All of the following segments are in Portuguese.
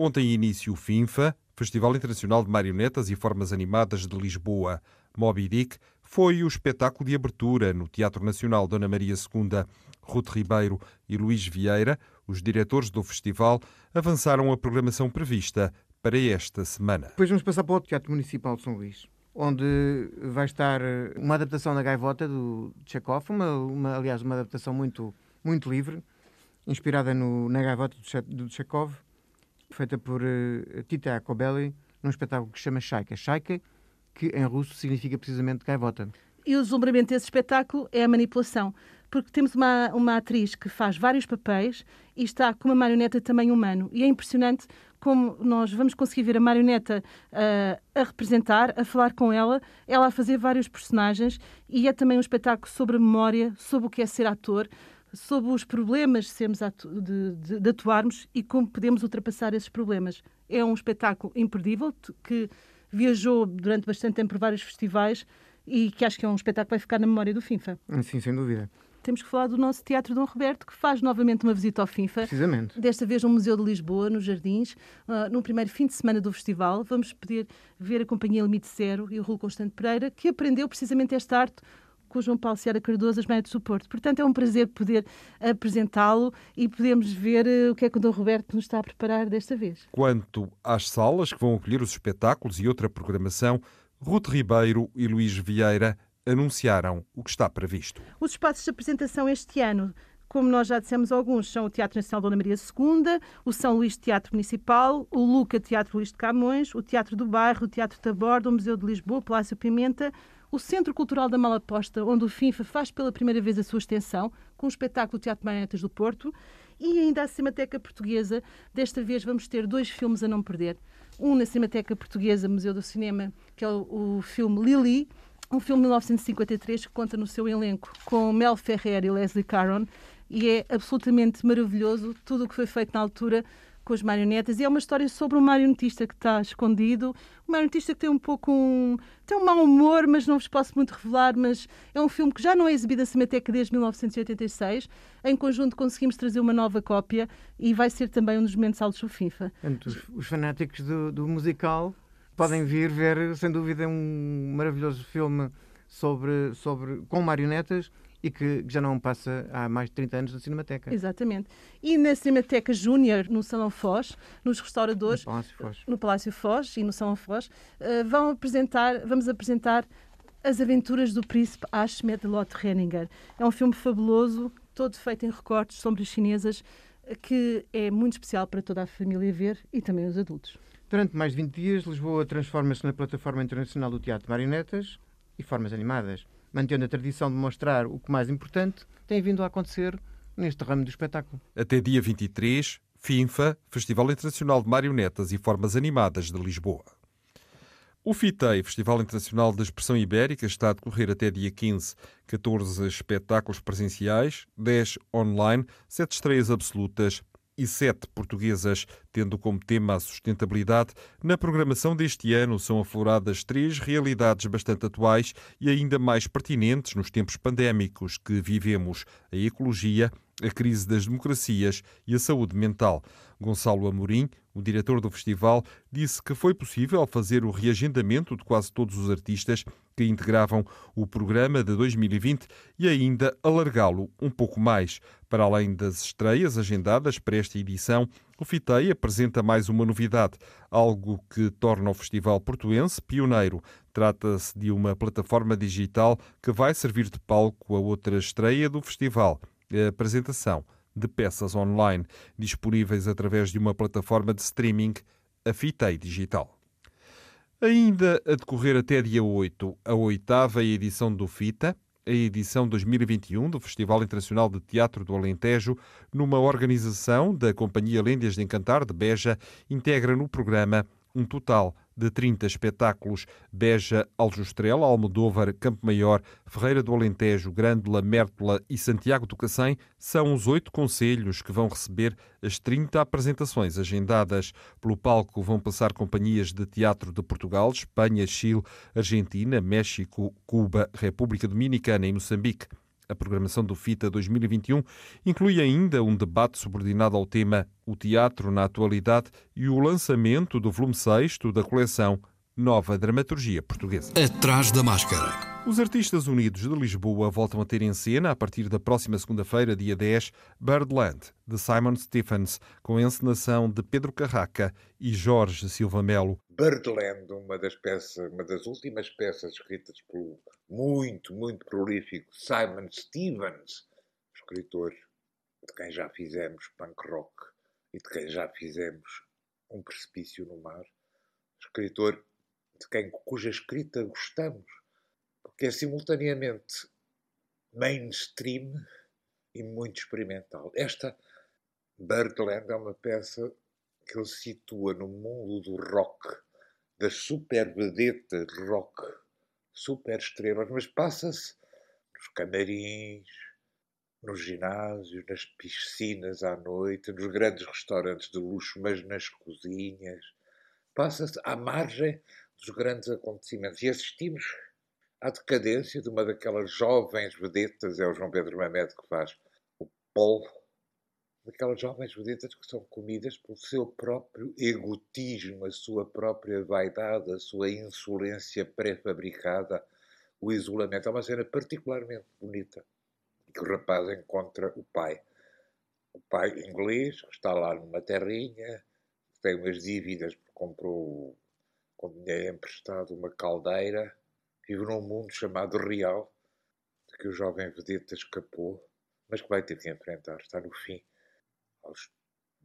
Ontem início o FINFA, Festival Internacional de Marionetas e Formas Animadas de Lisboa. Moby Dick foi o espetáculo de abertura no Teatro Nacional Dona Maria II. Ruth Ribeiro e Luís Vieira, os diretores do festival, avançaram a programação prevista para esta semana. Depois vamos passar para o Teatro Municipal de São Luís, onde vai estar uma adaptação da Gaivota do Chekhov, uma, uma, aliás, uma adaptação muito, muito livre, inspirada no, na Gaivota do Chekhov feita por uh, Tita Acobelli, num espetáculo que se chama Shaika. Shaika, que em russo significa precisamente gaivota. E o deslumbramento desse espetáculo é a manipulação, porque temos uma, uma atriz que faz vários papéis e está com uma marioneta de tamanho humano. E é impressionante como nós vamos conseguir ver a marioneta uh, a representar, a falar com ela, ela a fazer vários personagens, e é também um espetáculo sobre a memória, sobre o que é ser ator, sobre os problemas atu de, de, de, atuarmos e como podemos ultrapassar esses problemas. É um espetáculo imperdível que viajou durante bastante tempo por vários festivais e que acho que é um espetáculo que vai ficar na memória do FINFA. Sim, sem dúvida. Temos que falar do nosso Teatro Dom Roberto, que faz novamente uma visita ao FINFA. Precisamente. Desta vez no Museu de Lisboa, nos Jardins, uh, no primeiro fim de semana do festival. Vamos poder ver a Companhia Limite Zero e o Rulo Constante Pereira, que aprendeu precisamente esta arte com o João Paulo Seara Cardoso, as Médicas do Porto. Portanto, é um prazer poder apresentá-lo e podemos ver uh, o que é que o Dom Roberto nos está a preparar desta vez. Quanto às salas que vão acolher os espetáculos e outra programação, Ruth Ribeiro e Luís Vieira anunciaram o que está previsto. Os espaços de apresentação este ano como nós já dissemos alguns, são o Teatro Nacional Dona Maria II, o São Luís Teatro Municipal, o Luca Teatro Luís de Camões, o Teatro do Bairro, o Teatro Taborda, o Museu de Lisboa, o Palácio Pimenta, o Centro Cultural da Malaposta, onde o FINFA faz pela primeira vez a sua extensão, com o espetáculo Teatro Marionetas do Porto, e ainda a Cinemateca Portuguesa. Desta vez vamos ter dois filmes a não perder. Um na Cinemateca Portuguesa, Museu do Cinema, que é o, o filme Lili, um filme de 1953 que conta no seu elenco com Mel Ferrer e Leslie Caron, e é absolutamente maravilhoso tudo o que foi feito na altura com as marionetas e é uma história sobre um marionetista que está escondido, um marionetista que tem um pouco um, tem um mau humor, mas não vos posso muito revelar, mas é um filme que já não é exibido na Cinemateca desde 1986. Em conjunto conseguimos trazer uma nova cópia e vai ser também um dos momentos altos do FIFA. Os, os fanáticos do, do musical podem vir ver, sem dúvida, um maravilhoso filme sobre, sobre, com marionetas e que já não passa há mais de 30 anos na Cinemateca. Exatamente. E na Cinemateca Júnior, no Salão Foz, nos restauradores, no Palácio Foz, no Palácio Foz e no Salão Foz, uh, vão apresentar, vamos apresentar As Aventuras do Príncipe Ashmed Lot Renninger. É um filme fabuloso, todo feito em recortes, sombras chinesas, que é muito especial para toda a família ver e também os adultos. Durante mais de 20 dias, Lisboa transforma-se na plataforma internacional do teatro de marionetas e formas animadas mantendo a tradição de mostrar o que mais importante tem vindo a acontecer neste ramo do espetáculo. Até dia 23, FINFA, Festival Internacional de Marionetas e Formas Animadas de Lisboa. O FITEI, Festival Internacional da Expressão Ibérica, está a decorrer até dia 15. 14 espetáculos presenciais, 10 online, 7 estreias absolutas e sete portuguesas, tendo como tema a sustentabilidade. Na programação deste ano são afloradas três realidades bastante atuais e ainda mais pertinentes nos tempos pandémicos que vivemos: a ecologia, a crise das democracias e a saúde mental. Gonçalo Amorim, o diretor do festival, disse que foi possível fazer o reagendamento de quase todos os artistas que integravam o programa de 2020 e ainda alargá-lo um pouco mais. Para além das estreias agendadas para esta edição, o FITEI apresenta mais uma novidade, algo que torna o Festival Portuense pioneiro. Trata-se de uma plataforma digital que vai servir de palco a outra estreia do festival, a apresentação de peças online, disponíveis através de uma plataforma de streaming, a FITEI Digital. Ainda a decorrer até dia 8, a oitava edição do FITA, a edição 2021 do Festival Internacional de Teatro do Alentejo, numa organização da Companhia Lêndias de Encantar de Beja, integra no programa um total de 30 espetáculos. Beja, Aljustrel, Almodóvar, Campo Maior, Ferreira do Alentejo, Grândola, Mértola e Santiago do Cacém são os oito conselhos que vão receber as 30 apresentações agendadas. Pelo palco vão passar companhias de teatro de Portugal, Espanha, Chile, Argentina, México, Cuba, República Dominicana e Moçambique. A programação do FITA 2021 inclui ainda um debate subordinado ao tema O Teatro na Atualidade e o lançamento do volume 6 da coleção Nova Dramaturgia Portuguesa. Atrás da Máscara. Os Artistas Unidos de Lisboa voltam a ter em cena, a partir da próxima segunda-feira, dia 10, Birdland, de Simon Stephens, com a encenação de Pedro Carraca e Jorge Silva Melo. Birdland, uma das peças, uma das últimas peças escritas pelo muito, muito prolífico Simon Stephens, escritor de quem já fizemos punk rock e de quem já fizemos Um Precipício no Mar, escritor de quem cuja escrita gostamos que é simultaneamente mainstream e muito experimental. Esta Birdland é uma peça que ele situa no mundo do rock, das super vedetas rock, super estrelas, mas passa-se nos camarins, nos ginásios, nas piscinas à noite, nos grandes restaurantes de luxo, mas nas cozinhas. Passa-se à margem dos grandes acontecimentos e assistimos à decadência de uma daquelas jovens vedetas, é o João Pedro Mamed que faz o Paul, daquelas jovens vedetas que são comidas pelo seu próprio egotismo, a sua própria vaidade, a sua insolência pré-fabricada, o isolamento. É uma cena particularmente bonita que o rapaz encontra o pai. O pai inglês, que está lá numa terrinha, tem umas dívidas porque comprou com dinheiro emprestado uma caldeira Vive num mundo chamado real, de que o jovem vedeta escapou, mas que vai ter que enfrentar. Está no fim, aos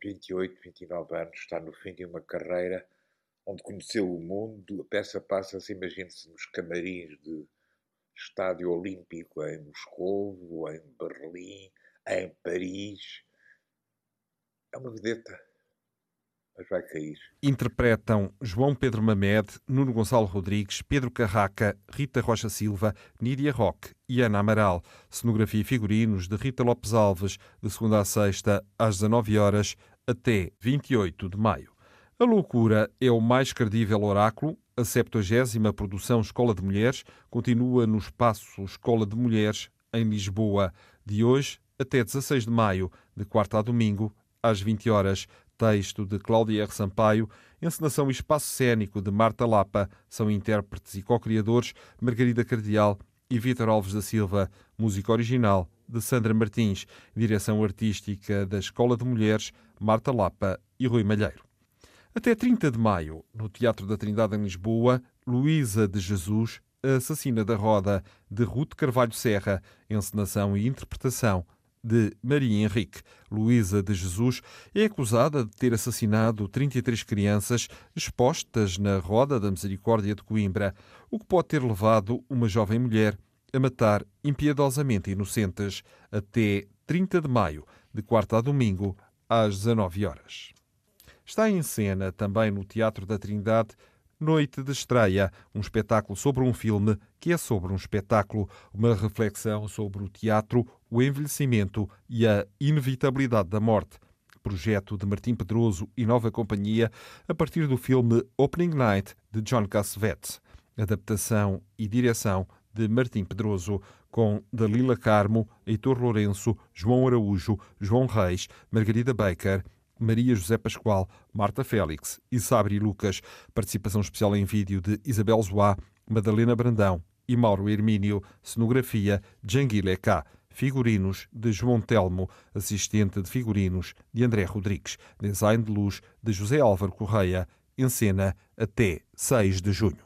28, 29 anos, está no fim de uma carreira onde conheceu o mundo. A peça passa-se, imagine-se, nos camarins de estádio olímpico em Moscou, em Berlim, em Paris. É uma vedeta mas vai cair. Interpretam João Pedro Mamed, Nuno Gonçalo Rodrigues, Pedro Carraca, Rita Rocha Silva, Nídia Roque e Ana Amaral. Cenografia e figurinos de Rita Lopes Alves, de segunda a sexta, às 19 horas até 28 de maio. A loucura é o mais credível oráculo. A 70 produção Escola de Mulheres continua no espaço Escola de Mulheres, em Lisboa, de hoje até 16 de maio, de quarta a domingo, às 20 horas. Texto de Cláudia R. Sampaio, encenação e espaço cênico de Marta Lapa, são intérpretes e co-criadores Margarida Cardial e Vítor Alves da Silva, música original de Sandra Martins, direção artística da Escola de Mulheres, Marta Lapa e Rui Malheiro. Até 30 de maio, no Teatro da Trindade em Lisboa, Luísa de Jesus, a assassina da roda, de Ruth Carvalho Serra, encenação e interpretação de Maria Henrique. Luísa de Jesus é acusada de ter assassinado 33 crianças expostas na Roda da Misericórdia de Coimbra, o que pode ter levado uma jovem mulher a matar impiedosamente inocentes até 30 de maio, de quarta a domingo, às 19 horas. Está em cena também no Teatro da Trindade Noite de Estreia, um espetáculo sobre um filme que é sobre um espetáculo, uma reflexão sobre o teatro, o envelhecimento e a inevitabilidade da morte. Projeto de Martim Pedroso e Nova Companhia a partir do filme Opening Night de John Cassavetes. Adaptação e direção de Martim Pedroso, com Dalila Carmo, Heitor Lourenço, João Araújo, João Reis, Margarida Baker Maria José Pascoal, Marta Félix e Sabri Lucas. Participação especial em vídeo de Isabel Zoá, Madalena Brandão e Mauro Hermínio. Cenografia Janguile K. Figurinos de João Telmo, assistente de figurinos de André Rodrigues. Design de luz de José Álvaro Correia. Em cena até 6 de junho.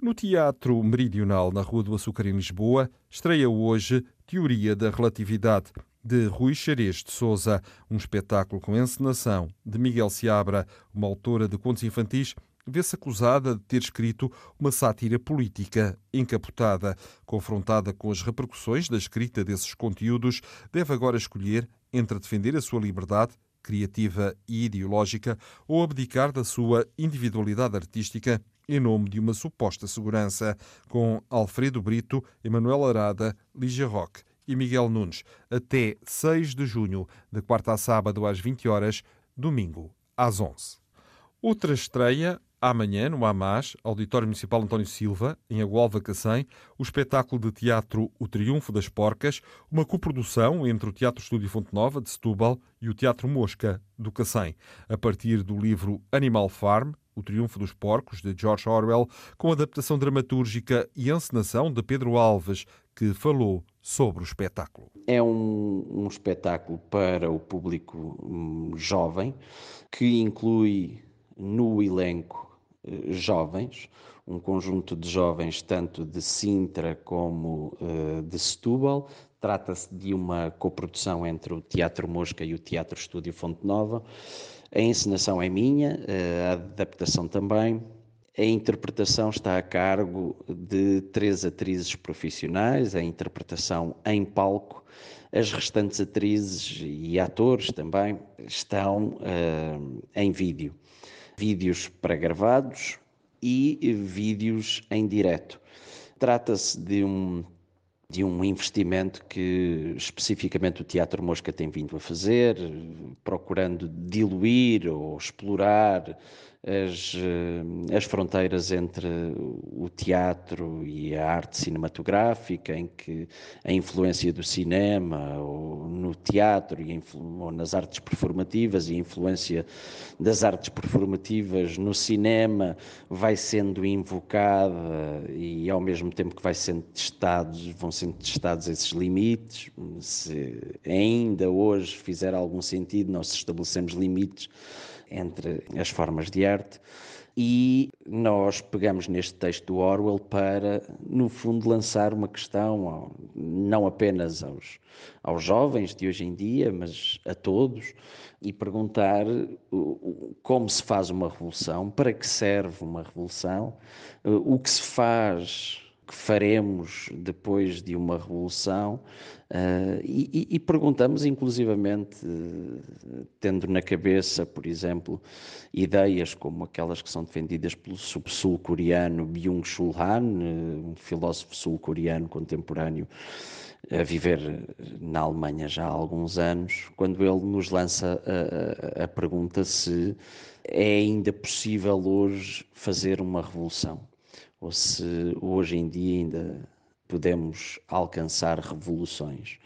No Teatro Meridional, na Rua do Açúcar, em Lisboa, estreia hoje Teoria da Relatividade de Rui Xerez de Souza, um espetáculo com encenação de Miguel Seabra, uma autora de contos infantis vê-se acusada de ter escrito uma sátira política encapotada. Confrontada com as repercussões da escrita desses conteúdos, deve agora escolher entre defender a sua liberdade criativa e ideológica ou abdicar da sua individualidade artística em nome de uma suposta segurança, com Alfredo Brito, Emanuel Arada, Lígia Roque e Miguel Nunes, até 6 de junho, de quarta a sábado às 20 horas, domingo às 11. Outra estreia Amanhã, no AMAS, Auditório Municipal António Silva, em Agualva Cacém, o espetáculo de teatro O Triunfo das Porcas, uma coprodução entre o Teatro Estúdio Fonte Nova, de Setúbal, e o Teatro Mosca, do Cacém, a partir do livro Animal Farm, O Triunfo dos Porcos, de George Orwell, com adaptação dramatúrgica e encenação de Pedro Alves, que falou sobre o espetáculo. É um, um espetáculo para o público hum, jovem, que inclui no elenco eh, jovens, um conjunto de jovens tanto de Sintra como uh, de Setúbal. Trata-se de uma coprodução entre o Teatro Mosca e o Teatro Estúdio Fonte Nova. A encenação é minha, uh, a adaptação também. A interpretação está a cargo de três atrizes profissionais, a interpretação em palco. As restantes atrizes e atores também estão uh, em vídeo vídeos pré-gravados e vídeos em direto. Trata-se de um, de um investimento que especificamente o Teatro Mosca tem vindo a fazer, procurando diluir ou explorar as, eh, as fronteiras entre o teatro e a arte cinematográfica, em que a influência do cinema ou no teatro e ou nas artes performativas e a influência das artes performativas no cinema vai sendo invocada e ao mesmo tempo que vai sendo testados, vão sendo testados esses limites. Se ainda hoje fizer algum sentido nós estabelecemos limites entre as formas de arte. E nós pegamos neste texto do Orwell para, no fundo, lançar uma questão, não apenas aos, aos jovens de hoje em dia, mas a todos, e perguntar como se faz uma revolução, para que serve uma revolução, o que se faz que faremos depois de uma revolução uh, e, e, perguntamos inclusivamente, uh, tendo na cabeça, por exemplo, ideias como aquelas que são defendidas pelo sul-coreano Byung-Chul Han, uh, um filósofo sul-coreano contemporâneo, a viver na Alemanha já há alguns anos, quando ele nos lança a, a, a pergunta se é ainda possível hoje fazer uma revolução ou se hoje em dia ainda podemos alcançar revoluções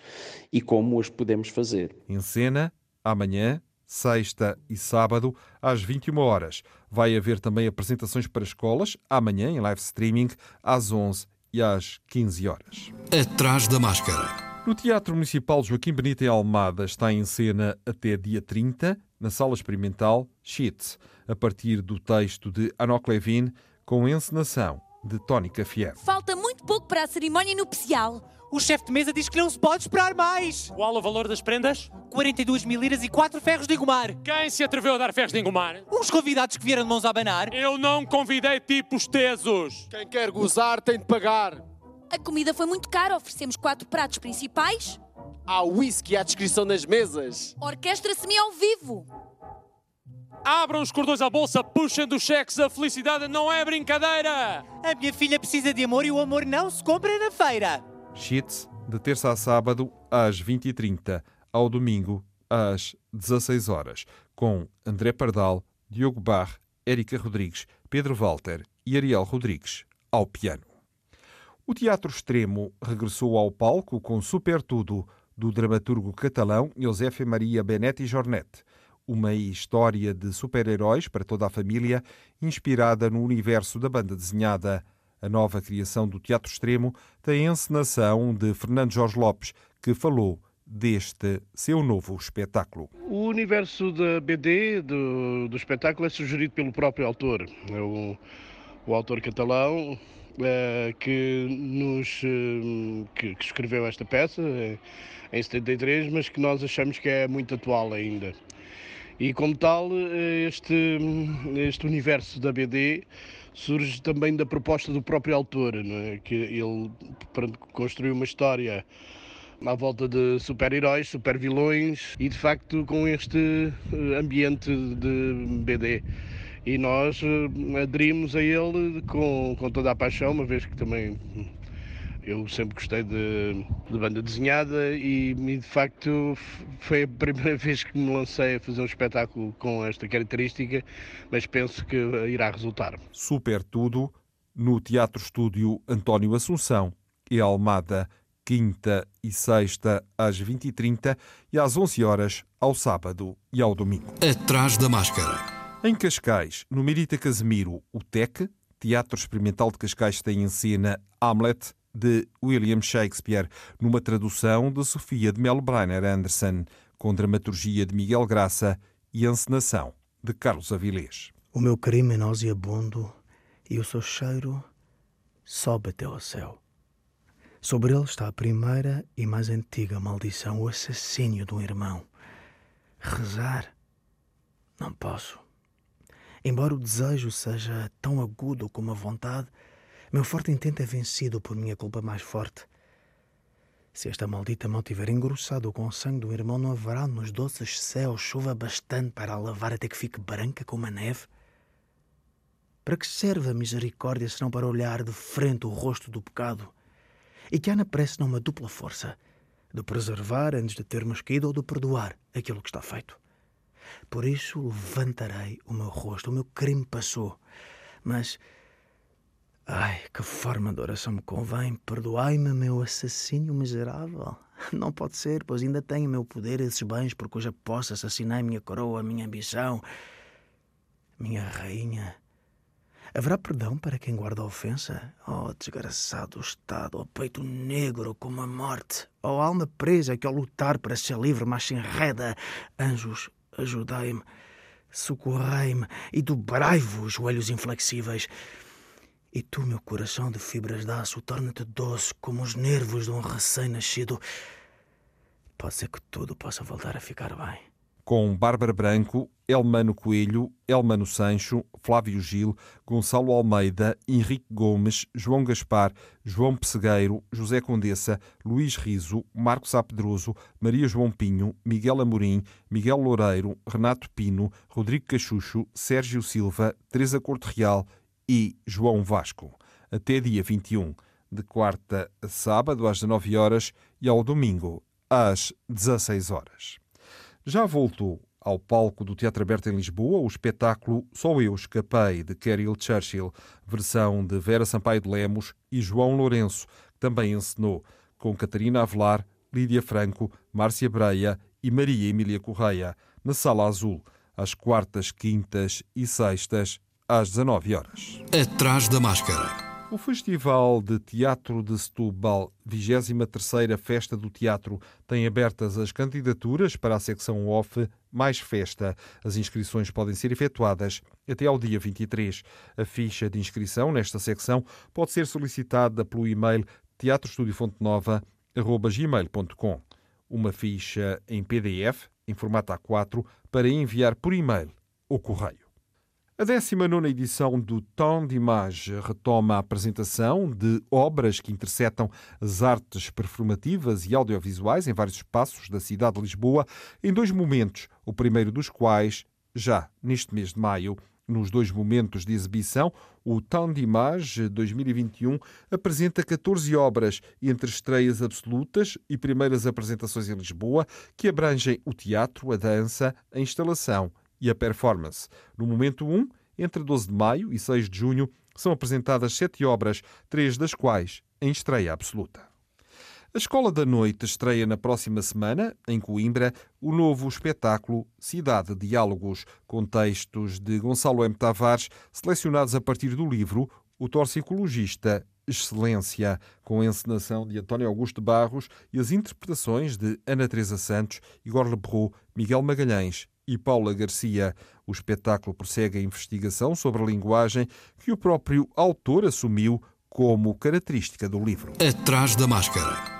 e como as podemos fazer. Em cena, amanhã, sexta e sábado, às 21 horas. Vai haver também apresentações para escolas, amanhã em live streaming, às 11 e às 15 horas. Atrás da máscara. No Teatro Municipal Joaquim Benito em Almada está em cena até dia 30, na Sala Experimental Sheets, a partir do texto de Anok Levin, com encenação de Tónica Fier. Falta muito pouco para a cerimónia nupcial. O chefe de mesa diz que não se pode esperar mais. Qual o valor das prendas? 42 mil liras e 4 ferros de engomar. Quem se atreveu a dar ferros de engomar? Uns convidados que vieram de mãos a abanar. Eu não convidei tipos tesos. Quem quer gozar tem de pagar. A comida foi muito cara, oferecemos quatro pratos principais. Há whisky à descrição das mesas. Orquestra semi ao vivo. Abram os cordões à bolsa, puxem dos cheques, a felicidade não é brincadeira! A minha filha precisa de amor e o amor não se compra na feira. Cheats, de terça a sábado, às 20h30, ao domingo, às 16 horas, com André Pardal, Diogo Barre, Érica Rodrigues, Pedro Walter e Ariel Rodrigues, ao piano. O Teatro Extremo regressou ao palco com Super Tudo, do dramaturgo catalão José Maria Benetti Jornet uma história de super-heróis para toda a família, inspirada no universo da banda desenhada. A nova criação do Teatro Extremo tem a encenação de Fernando Jorge Lopes, que falou deste seu novo espetáculo. O universo da BD, do, do espetáculo, é sugerido pelo próprio autor, é o, o autor catalão, é, que, nos, eh, que, que, escreveu esta peça é, em 73, mas que nós achamos que é muito atual ainda. E como tal, este, este universo da BD surge também da proposta do próprio autor, é? que ele construiu uma história à volta de super-heróis, super-vilões e de facto com este eh, ambiente de BD. E nós eh, aderimos a ele com, com toda a paixão, uma vez que também eu sempre gostei de, de banda desenhada e, e, de facto foi a primeira vez que me lancei a fazer um espetáculo com esta característica, mas penso que irá resultar. Super Tudo no Teatro Estúdio António Assunção e Almada, quinta e sexta às 20h30 e às 11 horas ao sábado e ao domingo. Atrás da máscara. Em Cascais, no Merita Casemiro, o TEC, Teatro Experimental de Cascais, tem em cena Hamlet, de William Shakespeare, numa tradução de Sofia de Melo Breiner Anderson, com dramaturgia de Miguel Graça e encenação de Carlos Avilés. O meu crime é nauseabundo e o seu cheiro sobe até ao céu. Sobre ele está a primeira e mais antiga maldição, o assassínio de um irmão. Rezar? Não posso. Embora o desejo seja tão agudo como a vontade, meu forte intento é vencido por minha culpa mais forte. Se esta maldita mão tiver engrossado com o sangue do irmão, não haverá nos doces céus chuva bastante para a lavar até que fique branca como a neve? Para que serve a misericórdia se não para olhar de frente o rosto do pecado? E que há na prece não uma dupla força, de preservar antes de termos caído ou de perdoar aquilo que está feito. Por isso levantarei o meu rosto, o meu crime passou, mas Ai, que forma de oração me convém. Perdoai-me, meu assassínio miserável. Não pode ser, pois ainda tenho meu poder esses bens por cuja posse assassinei minha coroa, minha ambição. Minha rainha. Haverá perdão para quem guarda a ofensa? Oh, desgraçado estado, oh peito negro como a morte, oh alma presa que ao lutar para ser livre mas se enreda. Anjos, ajudai-me, socorrei-me e dobrai-vos, joelhos inflexíveis. E tu, meu coração de fibras de aço, torna-te doce como os nervos de um recém-nascido. Pode ser que tudo possa voltar a ficar bem. Com Bárbara Branco, Elmano Coelho, Elmano Sancho, Flávio Gil, Gonçalo Almeida, Henrique Gomes, João Gaspar, João Pessegueiro, José Condessa, Luís Riso, Marcos Apedroso, Maria João Pinho, Miguel Amorim, Miguel Loureiro, Renato Pino, Rodrigo Cachucho, Sérgio Silva, Teresa Corte Real e João Vasco, até dia 21, de quarta a sábado às 19 horas e ao domingo às 16 horas. Já voltou ao palco do Teatro Aberto em Lisboa o espetáculo Só Eu Escapei, de Carol Churchill, versão de Vera Sampaio de Lemos e João Lourenço, que também encenou, com Catarina Avelar, Lídia Franco, Márcia Breia e Maria Emília Correia, na Sala Azul, às quartas, quintas e sextas, às 19 horas. Atrás da máscara. O Festival de Teatro de Setúbal, 23ª Festa do Teatro, tem abertas as candidaturas para a secção off mais festa. As inscrições podem ser efetuadas até ao dia 23. A ficha de inscrição nesta secção pode ser solicitada pelo e-mail teatroestudiofontenova.gmail.com Uma ficha em PDF, em formato A4, para enviar por e-mail ou correio. A 19 edição do Temps d'Image retoma a apresentação de obras que interceptam as artes performativas e audiovisuais em vários espaços da cidade de Lisboa, em dois momentos, o primeiro dos quais já neste mês de maio. Nos dois momentos de exibição, o Temps d'Image 2021 apresenta 14 obras entre estreias absolutas e primeiras apresentações em Lisboa, que abrangem o teatro, a dança, a instalação e a performance. No momento 1, entre 12 de maio e 6 de junho, são apresentadas sete obras, três das quais em estreia absoluta. A Escola da Noite estreia na próxima semana, em Coimbra, o novo espetáculo Cidade Diálogos, com textos de Gonçalo M. Tavares, selecionados a partir do livro O Torcicologista Excelência, com a encenação de António Augusto Barros e as interpretações de Ana Teresa Santos, Igor Lebrou, Miguel Magalhães e Paula Garcia. O espetáculo prossegue a investigação sobre a linguagem que o próprio autor assumiu como característica do livro. Atrás da máscara.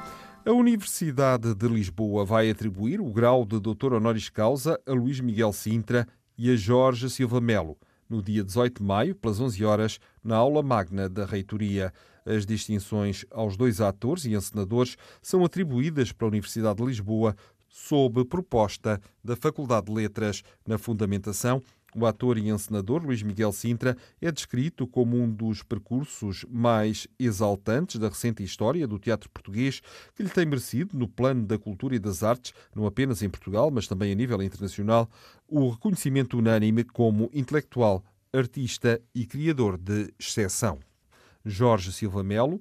A Universidade de Lisboa vai atribuir o grau de doutor honoris causa a Luís Miguel Sintra e a Jorge Silva Melo, no dia 18 de maio, pelas 11 horas, na aula magna da reitoria. As distinções aos dois atores e encenadores são atribuídas pela Universidade de Lisboa sob proposta da Faculdade de Letras na fundamentação o ator e encenador Luís Miguel Sintra é descrito como um dos percursos mais exaltantes da recente história do teatro português, que lhe tem merecido, no plano da cultura e das artes, não apenas em Portugal, mas também a nível internacional, o reconhecimento unânime como intelectual, artista e criador de exceção. Jorge Silva Melo,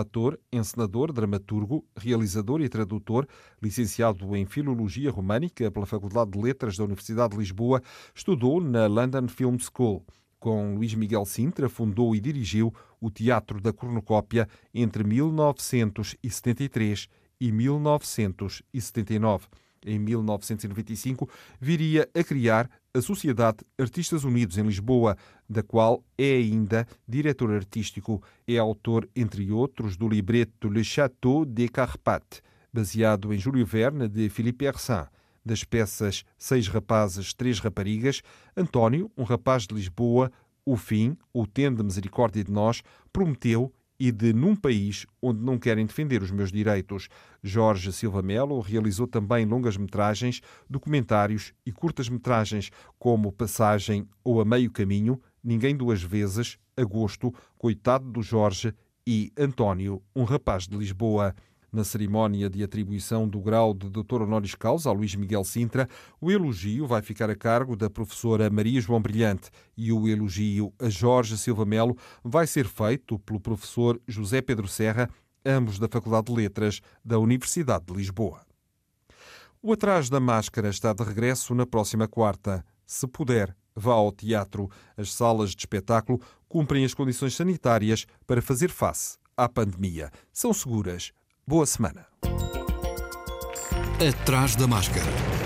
ator, encenador, dramaturgo, realizador e tradutor, licenciado em Filologia Românica pela Faculdade de Letras da Universidade de Lisboa, estudou na London Film School. Com Luís Miguel Sintra, fundou e dirigiu o Teatro da Cornucópia entre 1973 e 1979 em 1995, viria a criar a Sociedade Artistas Unidos em Lisboa, da qual é ainda diretor artístico. É autor, entre outros, do libreto Le Château des Carpates, baseado em Júlio Verne de Philippe Hersan, das peças Seis Rapazes, Três Raparigas, António, um rapaz de Lisboa, O Fim, O Tende Misericórdia de Nós, Prometeu e de Num País onde não querem defender os meus direitos. Jorge Silva Melo realizou também longas-metragens, documentários e curtas-metragens, como Passagem ou A Meio Caminho, Ninguém Duas Vezes, Agosto, Coitado do Jorge e António, um rapaz de Lisboa. Na cerimónia de atribuição do grau de doutor honoris causa a Luís Miguel Sintra, o elogio vai ficar a cargo da professora Maria João Brilhante e o elogio a Jorge Silva Melo vai ser feito pelo professor José Pedro Serra, ambos da Faculdade de Letras da Universidade de Lisboa. O Atrás da Máscara está de regresso na próxima quarta. Se puder, vá ao teatro. As salas de espetáculo cumprem as condições sanitárias para fazer face à pandemia. São seguras Boa semana. Atrás da máscara.